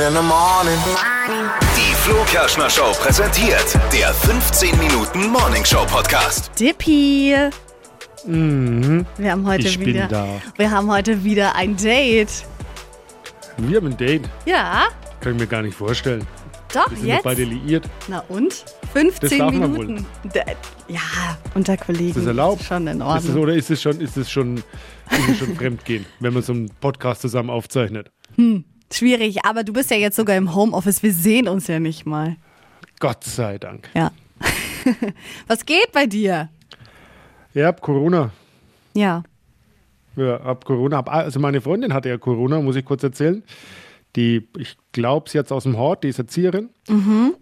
in the morning. Die Flo Kerschner Show präsentiert der 15 Minuten Morning Show Podcast. Dippi. Wir haben heute Mhm. Ich bin wieder. da. Wir haben heute wieder ein Date. Wir haben ein Date. Ja, Kann ich mir gar nicht vorstellen. doch, Wir sind jetzt. doch beide liiert. Na und? 15 darf man Minuten. Da- Ja, unter Kollegen. Ist das erlaubt? Schon in Ist Ordnung. es, oder ist es schon, ist es schon, ist es schon Fremdgehen, wenn man so einen Podcast zusammen aufzeichnet? Schwierig, aber du bist ja jetzt sogar im Homeoffice. Wir sehen uns ja nicht mal. Gott sei Dank. Ja. Was geht bei dir? Ja, ab Corona. Ja. Ja, ab Corona. Ab, also meine Freundin hatte ja Corona, muss ich kurz erzählen. Die, ich glaube, es aus dem Hort, die ist Erzieherin.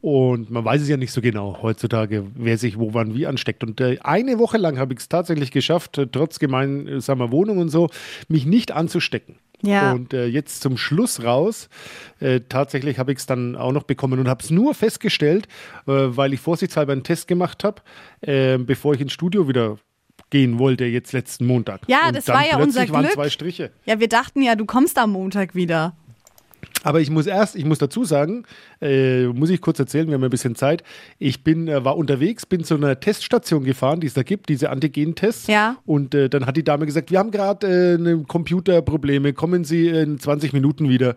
Und man weiß es ja nicht so genau heutzutage, wer sich wo, wann, wie ansteckt. Und äh, eine Woche lang habe ich es tatsächlich geschafft, äh, trotz gemeinsamer Wohnung und so, mich nicht anzustecken. Ja. Und äh, jetzt zum Schluss raus, äh, tatsächlich habe ich es dann auch noch bekommen und habe es nur festgestellt, äh, weil ich vorsichtshalber einen Test gemacht habe, äh, bevor ich ins Studio wieder gehen wollte, jetzt letzten Montag. Ja, und das war ja unser plötzlich waren Glück. zwei Striche. Ja, wir dachten ja, du kommst am Montag wieder. Aber ich muss erst, ich muss dazu sagen, äh, muss ich kurz erzählen, wir haben ein bisschen Zeit. Ich bin, äh, war unterwegs, bin zu einer Teststation gefahren, die es da gibt, diese Antigen-Tests. Ja. Und äh, dann hat die Dame gesagt, wir haben gerade äh, eine Computerprobleme, kommen Sie in 20 Minuten wieder.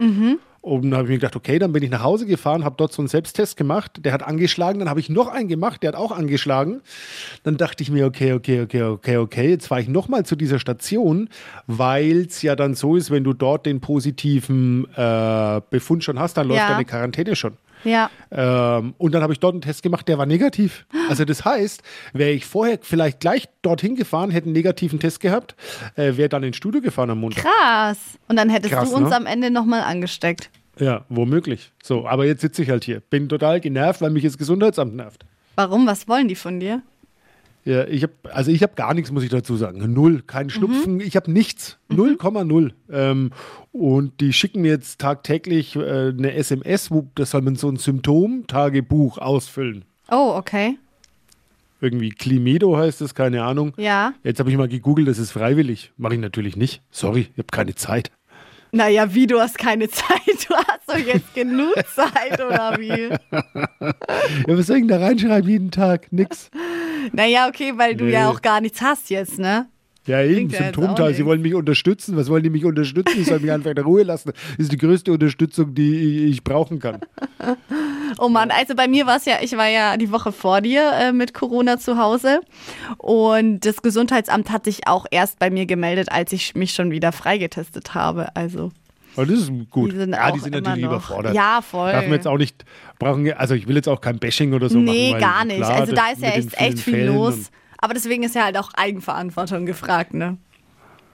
Und dann habe ich mir gedacht, okay, dann bin ich nach Hause gefahren, habe dort so einen Selbsttest gemacht. Der hat angeschlagen, dann habe ich noch einen gemacht, der hat auch angeschlagen. Dann dachte ich mir, okay, okay, okay, okay, okay, jetzt fahre ich nochmal zu dieser Station, weil es ja dann so ist, wenn du dort den positiven äh, Befund schon hast, dann läuft Ja. deine Quarantäne schon. Ja. Ähm, und dann habe ich dort einen Test gemacht, der war negativ. Also das heißt, wäre ich vorher vielleicht gleich dorthin gefahren, hätte einen negativen Test gehabt, äh, wäre dann ins Studio gefahren am Montag. Krass. Und dann hättest Krass, du uns ne? am Ende nochmal angesteckt. Ja, womöglich. So, aber jetzt sitze ich halt hier. Bin total genervt, weil mich das Gesundheitsamt nervt. Warum? Was wollen die von dir? Ja, ich habe, also ich habe gar nichts, muss ich dazu sagen. Null, kein Schnupfen, ich habe nichts. 0,0. Ähm, und die schicken mir jetzt tagtäglich äh, eine SMS, wo das soll man so ein Symptom-Tagebuch ausfüllen. Oh, okay. Irgendwie Klimedo heißt es, keine Ahnung. Ja. Jetzt habe ich mal gegoogelt, das ist freiwillig. Mache ich natürlich nicht. Sorry, ich habe keine Zeit. Naja, wie, du hast keine Zeit? Du hast doch jetzt genug Zeit, oder wie? Ja, was soll ich denn da reinschreiben jeden Tag? Nix. Naja, okay, weil du Nee. ja auch gar nichts hast jetzt, ne? Ja, eben, Symptomteil. Sie wollen mich unterstützen. Was wollen die mich unterstützen? Ich soll mich einfach in Ruhe lassen. Das ist die größte Unterstützung, die ich brauchen kann. Oh Mann, also bei mir war es ja, ich war ja die Woche vor dir äh, mit Corona zu Hause und das Gesundheitsamt hat sich auch erst bei mir gemeldet, als ich mich schon wieder freigetestet habe. Also Aber das ist gut. Die sind ja, die sind natürlich noch- überfordert. Ja, voll. Darf man jetzt auch nicht, brauchen, also ich will jetzt auch kein Bashing oder so machen. nee, gar nicht. klar, also da ist ja echt, echt viel vielen los. Fällen Aber deswegen ist ja halt auch Eigenverantwortung gefragt, ne? und-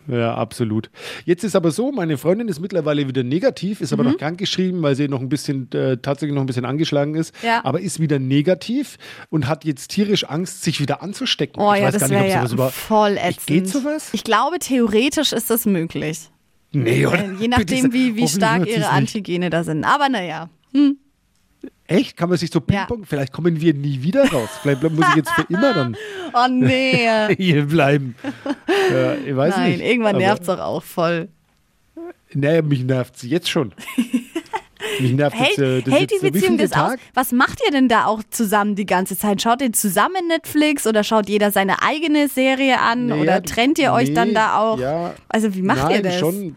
Ja, absolut. Jetzt ist aber so, meine Freundin ist mittlerweile wieder negativ, ist aber Mhm. noch krankgeschrieben, weil sie noch ein bisschen, äh, tatsächlich noch ein bisschen angeschlagen ist. Ja. Aber ist wieder negativ und hat jetzt tierisch Angst, sich wieder anzustecken. Oh ich ja, das wäre ja über. voll ätzend. Geht sowas? Ich glaube, theoretisch ist das möglich. Nee, oder? Äh, Je nachdem, wie, wie stark ihre. Antigene da sind. Aber naja. Echt? Kann man sich so Ja. ping Vielleicht kommen wir nie wieder raus. Vielleicht muss ich jetzt für immer dann Oh nee. hier bleiben. Ja, ich weiß Nein, nicht. irgendwann nervt es auch, auch voll. Naja, mich nervt es jetzt schon. Mich nervt Hält, jetzt, äh, hält jetzt, die Beziehung das aus? Tag? Was macht ihr denn da auch zusammen die ganze Zeit? Schaut ihr zusammen Netflix oder schaut jeder seine eigene Serie an Naja, oder trennt ihr euch dann nee, da auch? Ja, Also wie macht Nein, ihr das? schon.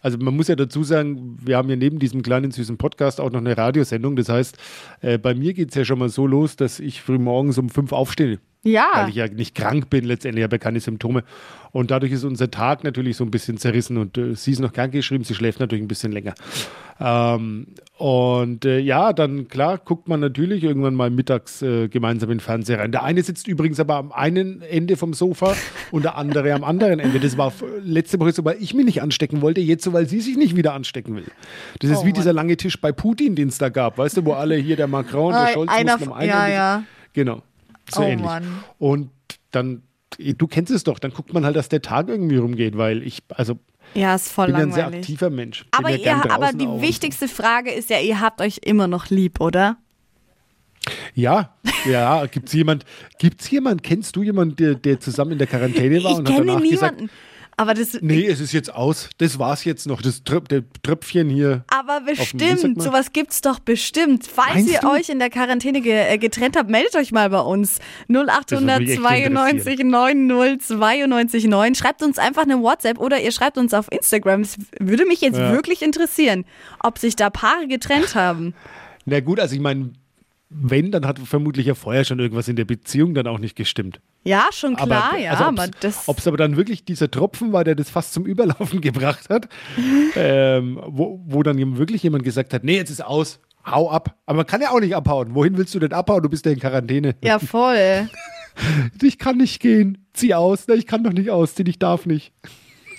Also man muss ja dazu sagen, wir haben ja neben diesem kleinen süßen Podcast auch noch eine Radiosendung. Das heißt, äh, bei mir geht es ja schon mal so los, dass ich früh morgens um fünf aufstehe. Ja. Weil ich ja nicht krank bin, letztendlich habe ja keine Symptome. Und dadurch ist unser Tag natürlich so ein bisschen zerrissen. Und äh, sie ist noch krank geschrieben, sie schläft natürlich ein bisschen länger. Ähm, und äh, ja, dann klar guckt man natürlich irgendwann mal mittags äh, gemeinsam in den Fernseher rein. Der eine sitzt übrigens aber am einen Ende vom Sofa und der andere am anderen Ende. Das war letzte Woche so, weil ich mich nicht anstecken wollte, jetzt so, weil sie sich nicht wieder anstecken will. Das ist Oh wie Mann. dieser lange Tisch bei Putin, den es da gab, weißt du, wo alle hier, der Macron, der Äh, Scholz einer mussten am einen ja, Ende- ja. Genau, so Oh ähnlich. Mann. Und dann, du kennst es doch, dann guckt man halt, dass der Tag irgendwie rumgeht, weil ich, also Ja, ist voll bin ja ein sehr langweilig. aktiver Mensch. Bin Aber, ja ihr, aber die auch. wichtigste Frage ist ja, ihr habt euch immer noch lieb, oder? Ja, ja, gibt's jemand, gibt's jemand, kennst du jemanden, der, der zusammen in der Quarantäne war Ich und hat danach gesagt, niemanden. Aber das. Nee, es ist jetzt aus. Das war's jetzt noch. Das Tröp Tröpfchen hier. Aber bestimmt, sowas gibt's doch bestimmt. Falls Meinst ihr du? euch in der Quarantäne äh, getrennt habt, meldet euch mal bei uns. 0800 mich echt 92 90 92 9. Schreibt uns einfach eine WhatsApp oder ihr schreibt uns auf Instagram. Es würde mich jetzt Ja. wirklich interessieren, ob sich da Paare getrennt haben. Na gut, also ich meine, wenn, dann hat vermutlich ja vorher schon irgendwas in der Beziehung dann auch nicht gestimmt. Ja, schon klar, aber, ja, also. Ob es aber dann wirklich dieser Tropfen war, der das fast zum Überlaufen gebracht hat, ähm, wo, wo dann wirklich jemand gesagt hat, nee, jetzt ist aus, hau ab. Aber man kann ja auch nicht abhauen. Wohin willst du denn abhauen? Du bist ja in Quarantäne. ja, voll. Ich kann nicht gehen. Zieh aus. Na, ich kann doch nicht ausziehen, ich darf nicht.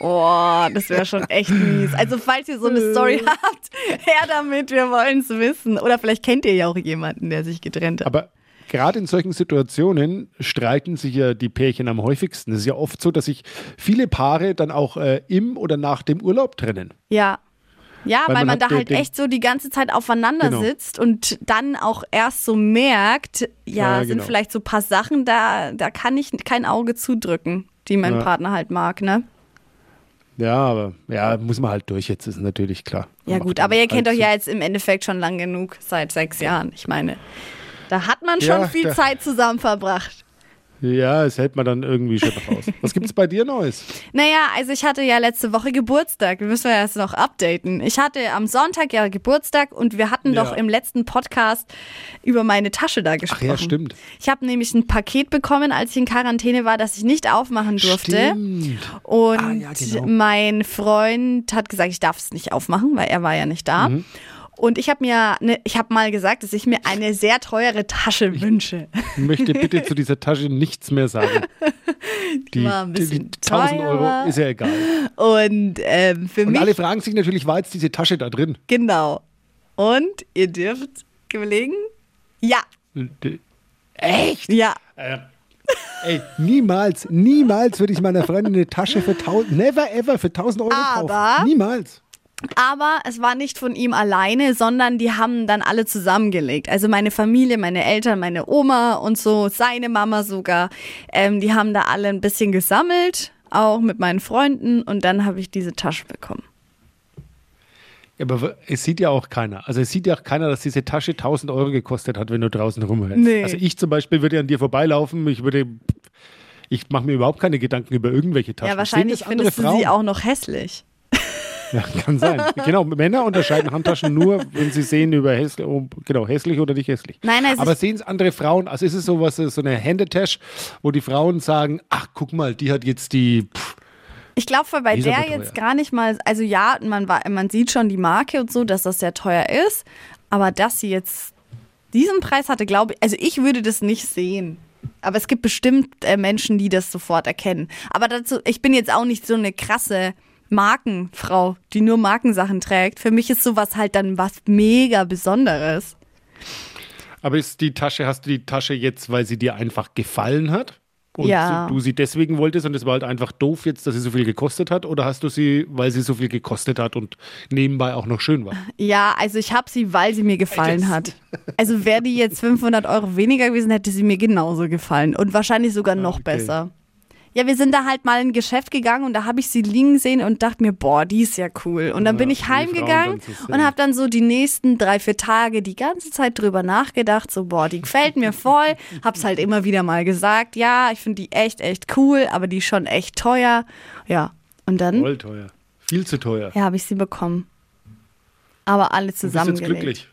Oh, das wäre schon echt mies. Also, falls ihr so eine Story habt, her damit, wir wollen es wissen. Oder vielleicht kennt ihr ja auch jemanden, der sich getrennt hat. Aber gerade in solchen Situationen streiten sich ja die Pärchen am häufigsten. Es ist ja oft so, dass sich viele Paare dann auch äh, im oder nach dem Urlaub trennen. Ja. Ja, weil, Weil man, man da halt echt so die ganze Zeit aufeinander Genau. sitzt und dann auch erst so merkt, ja, Ja, sind genau. vielleicht so ein paar Sachen, da, da kann ich kein Auge zudrücken, die mein Ja. Partner halt mag, ne? Ja, aber ja, muss man halt durch. Jetzt ist natürlich klar. Ja Man gut, aber ihr kennt euch ja jetzt im Endeffekt schon lang genug, seit sechs Jahren. Ich meine, da hat man schon Ja, viel Zeit zusammen verbracht. Ja, es hält man dann irgendwie schon noch aus. Was gibt's bei dir Neues? Naja, also ich hatte ja letzte Woche Geburtstag. Wir müssen ja erst noch updaten. Ich hatte am Sonntag ja Geburtstag und wir hatten Ja. doch im letzten Podcast über meine Tasche da Ach gesprochen. ja, stimmt. Ich habe nämlich ein Paket bekommen, als ich in Quarantäne war, das ich nicht aufmachen durfte. Stimmt. Und Ah, ja, genau. mein Freund hat gesagt, ich darf es nicht aufmachen, weil er war ja nicht da. Mhm. Und ich habe mir, ne, ich habe mal gesagt, dass ich mir eine sehr teure Tasche wünsche. Ich möchte bitte zu dieser Tasche nichts mehr sagen. Die, war ein bisschen 1000 teuer. Euro ist ja egal. Und ähm, für Und mich alle fragen sich natürlich, war jetzt diese Tasche da drin? genau. Und ihr dürft überlegen, ja, Echt? ja. Äh, ey, niemals, niemals würde ich meiner Freundin eine Tasche für 1000, never ever für 1000 Euro Aber- kaufen. Niemals. Aber es war nicht von ihm alleine, sondern die haben dann alle zusammengelegt. Also meine Familie, meine Eltern, meine Oma und so, seine Mama sogar. Ähm, die haben da alle ein bisschen gesammelt, auch mit meinen Freunden. Und dann habe ich diese Tasche bekommen. Ja, aber es sieht ja auch keiner. Also es sieht ja auch keiner, dass diese Tasche 1000 Euro gekostet hat, wenn du draußen rumhältst. Nee. Also ich zum Beispiel würde an dir vorbeilaufen, ich würde, ich mache mir überhaupt keine Gedanken über irgendwelche Taschen. ja, wahrscheinlich findest du sie Frauen? auch noch hässlich. Ja, kann sein. genau, Männer unterscheiden Handtaschen nur, wenn sie sehen über hässlich, genau, hässlich oder nicht hässlich. Nein, also Aber sehen es andere Frauen, also ist es sowas, so eine Händetasche, wo die Frauen sagen, ach, guck mal, die hat jetzt die, pff, Ich glaube bei der aber teuer. jetzt gar nicht mal, also ja, man, man sieht schon die Marke und so, dass das sehr teuer ist. Aber dass sie jetzt diesen Preis hatte, glaube ich, also ich würde das nicht sehen. Aber es gibt bestimmt äh, Menschen, die das sofort erkennen. Aber dazu, ich bin jetzt auch nicht so eine krasse Markenfrau, die nur Markensachen trägt. Für mich ist sowas halt dann was mega Besonderes. aber ist die Tasche, hast du die Tasche jetzt, weil sie dir einfach gefallen hat? Und Ja. du sie deswegen wolltest und es war halt einfach doof jetzt, dass sie so viel gekostet hat? Oder hast du sie, weil sie so viel gekostet hat und nebenbei auch noch schön war? Ja, also ich habe sie, weil sie mir gefallen hat. Also wäre die jetzt 500 Euro weniger gewesen, hätte sie mir genauso gefallen und wahrscheinlich sogar noch okay. besser. Ja, wir sind da halt mal in ein Geschäft gegangen und da habe ich sie liegen sehen und dachte mir, boah, die ist ja cool. Und dann Ja, bin ich heimgegangen und habe dann so die nächsten drei, vier Tage die ganze Zeit drüber nachgedacht, so, boah, die gefällt mir voll. Hab's halt immer wieder mal gesagt, ja, ich finde die echt, echt cool, aber die ist schon echt teuer. Ja, und dann, Voll teuer. Viel zu teuer. ja, habe ich sie bekommen. Aber alle Du bist jetzt glücklich.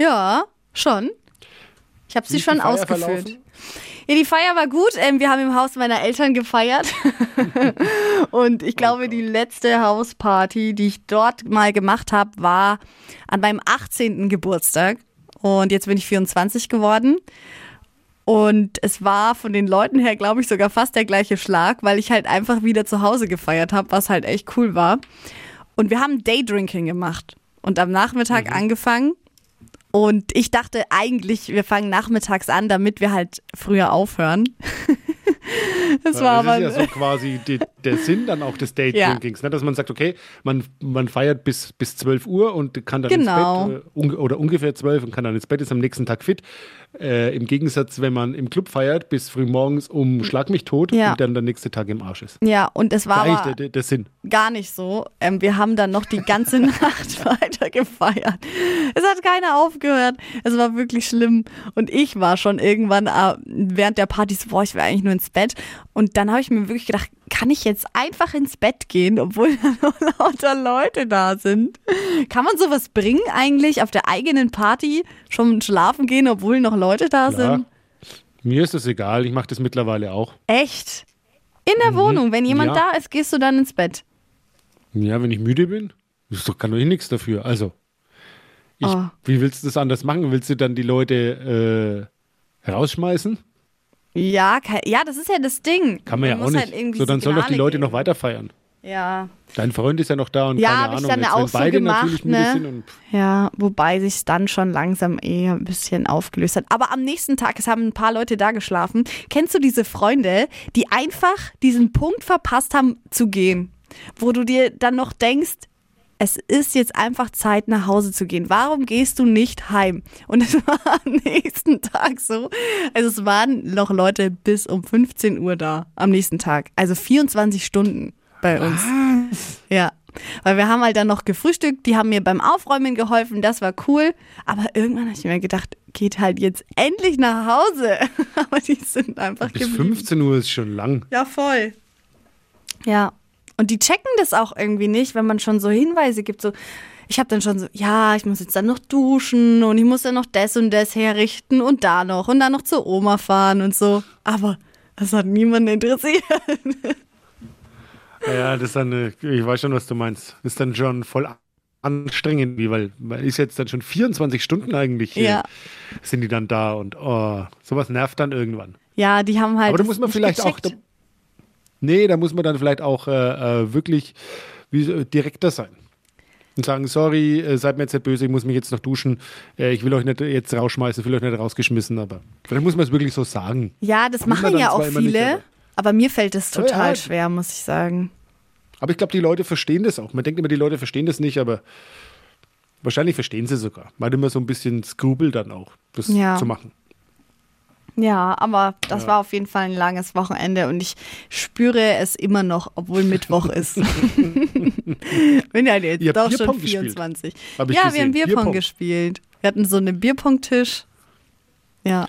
Ja, schon. Ich habe sie schon ausgefüllt. verlaufen? Ja, die Feier war gut. Ähm, wir haben im Haus meiner Eltern gefeiert. Und ich glaube, die letzte Hausparty, die ich dort mal gemacht habe, war an meinem 18. Geburtstag. Und jetzt bin ich 24 geworden. Und es war von den Leuten her, glaube ich, sogar fast der gleiche Schlag, weil ich halt einfach wieder zu Hause gefeiert habe, was halt echt cool war. Und wir haben Daydrinking gemacht und am Nachmittag angefangen. Und ich dachte eigentlich, wir fangen nachmittags an, damit wir halt früher aufhören. Das war das ist ja so quasi die, der Sinn dann auch des Date Ja. Ne? dass man sagt, okay, man, man feiert bis, bis 12 Uhr und kann dann Genau. ins Bett, äh, un, oder ungefähr 12 und kann dann ins Bett, ist am nächsten Tag fit. Äh, Im Gegensatz, wenn man im Club feiert, bis früh morgens um Schlag mich tot Ja. und dann der nächste Tag im Arsch ist. ja, und es war aber der, der, Sinn. gar nicht so. Ähm, wir haben dann noch die ganze Nacht weiter gefeiert. Es hat keiner aufgehört. Es war wirklich schlimm. Und ich war schon irgendwann äh, während der Party so, boah, ich will eigentlich nur ins Bett. Und dann habe ich mir wirklich gedacht, kann ich jetzt einfach ins Bett gehen, obwohl da noch lauter Leute da sind? Kann man sowas bringen eigentlich auf der eigenen Party schon schlafen gehen, obwohl noch Leute da Klar. sind? Mir ist das egal, ich mache das mittlerweile auch. Echt? In der Wohnung, wenn jemand Mhm. Ja. da ist, gehst du dann ins Bett. Ja, wenn ich müde bin, das kann doch ich nichts dafür. Also, ich, Oh. wie willst du das anders machen? Willst du dann die Leute äh, rausschmeißen? Ja, ja, das ist ja das Ding. Kann man, ja auch nicht. Halt so, dann sollen doch die Leute noch geben. weiter feiern. Ja. Dein Freund ist ja noch da und Ja, keine hab ich Ahnung, dann jetzt, auch so beide gemacht, ne? Ja, wobei sich dann schon langsam eher ein bisschen aufgelöst hat. Aber am nächsten Tag, es haben ein paar Leute da geschlafen. Kennst du diese Freunde, die einfach diesen Punkt verpasst haben zu gehen? Wo du dir dann noch denkst, es ist jetzt einfach Zeit, nach Hause zu gehen. Warum gehst du nicht heim? Und es war am nächsten Tag so. Also es waren noch Leute bis um 15 Uhr da am nächsten Tag. Also 24 Stunden bei uns. Ja. Weil wir haben halt dann noch gefrühstückt, die haben mir beim Aufräumen geholfen, das war cool. Aber irgendwann habe ich mir gedacht, geht halt jetzt endlich nach Hause. Aber die sind einfach bis geblieben. 15 Uhr ist schon lang. Ja, voll. Ja. Und die checken das auch irgendwie nicht, wenn man schon so Hinweise gibt. So, ich habe dann schon so, ja, ich muss jetzt dann noch duschen und ich muss dann noch das und das herrichten und da noch und dann noch zur Oma fahren und so. Aber das hat niemanden interessiert. Ja, das ist dann, äh, ich weiß schon, was du meinst. Das ist dann schon voll anstrengend, weil man ist jetzt dann schon 24 Stunden eigentlich, äh, Ja. sind die dann da und oh, sowas nervt dann irgendwann. Ja, die haben halt. Aber da muss man vielleicht auch, gecheckt. Nee, da muss man dann vielleicht auch äh, äh, wirklich wie, direkter sein. Und sagen, sorry, äh, seid mir jetzt nicht böse, ich muss mich jetzt noch duschen. Äh, ich will euch nicht jetzt rausschmeißen, ich will euch nicht rausgeschmissen, aber vielleicht muss man es wirklich so sagen. Ja, das machen ja auch immer nicht, viele. aber- aber mir fällt es total ja. schwer, muss ich sagen. Aber ich glaube, die Leute verstehen das auch. Man denkt immer, die Leute verstehen das nicht, aber wahrscheinlich verstehen sie sogar. Man hat immer so ein bisschen Skrupel dann auch, das Ja. zu machen. Ja, aber das Ja. war auf jeden Fall ein langes Wochenende und ich spüre es immer noch, obwohl Mittwoch ist. Bin ja jetzt Ihr doch schon Bierpong gespielt, 24. hab ich ja, wir gesehen. haben Bierpong, Bierpong. gespielt. Wir hatten so einen Bierpong-Tisch. Ja,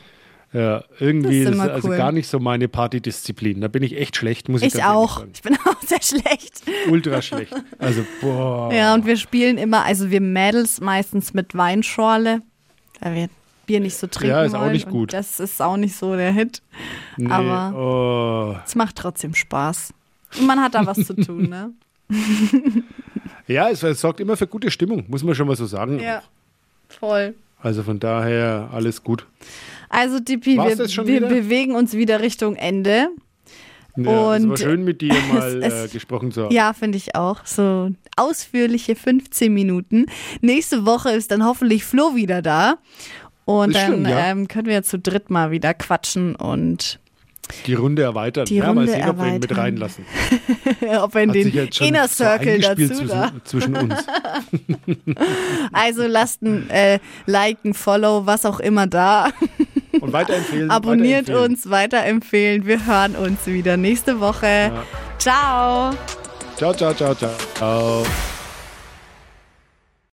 Ja, irgendwie Das ist ist immer also cool. gar nicht so meine Partydisziplin. Da bin ich echt schlecht, muss ich, ich auch. sagen. Ich bin auch sehr schlecht. Ultra schlecht. Also, boah. Ja, und wir spielen immer, also wir Mädels meistens mit Weinschorle, weil wir Bier nicht so trinken Ja, ist auch nicht gut. Das ist auch nicht so der Hit. nee, aber- oh. Es macht trotzdem Spaß. Und man hat da was zu tun, ne? Ja, es, es sorgt immer für gute Stimmung, muss man schon mal so sagen. Ja, voll. Also von daher alles gut. Also, War's wir, wir bewegen uns wieder Richtung Ende. Ja, es Und war schön mit dir mal es- äh, gesprochen zu haben. Ja, finde ich auch. So ausführliche 15 Minuten. Nächste Woche ist dann hoffentlich Flo wieder da. Und dann stimmt, ja. ähm, können wir zu dritt mal wieder quatschen und Die Runde erweitern. Die ja, Runde mal sehen, ob wir ihn mit erweitern. reinlassen. ob wir in den Inner Circle dazu zwischen, da. zwischen uns. Also lasst ein äh, Like, ein Follow, was auch immer da. Und weiterempfehlen. Abonniert weiterempfehlen. uns, weiterempfehlen. Wir hören uns wieder nächste Woche. Ciao. Ciao, ciao, ciao, ciao. ciao.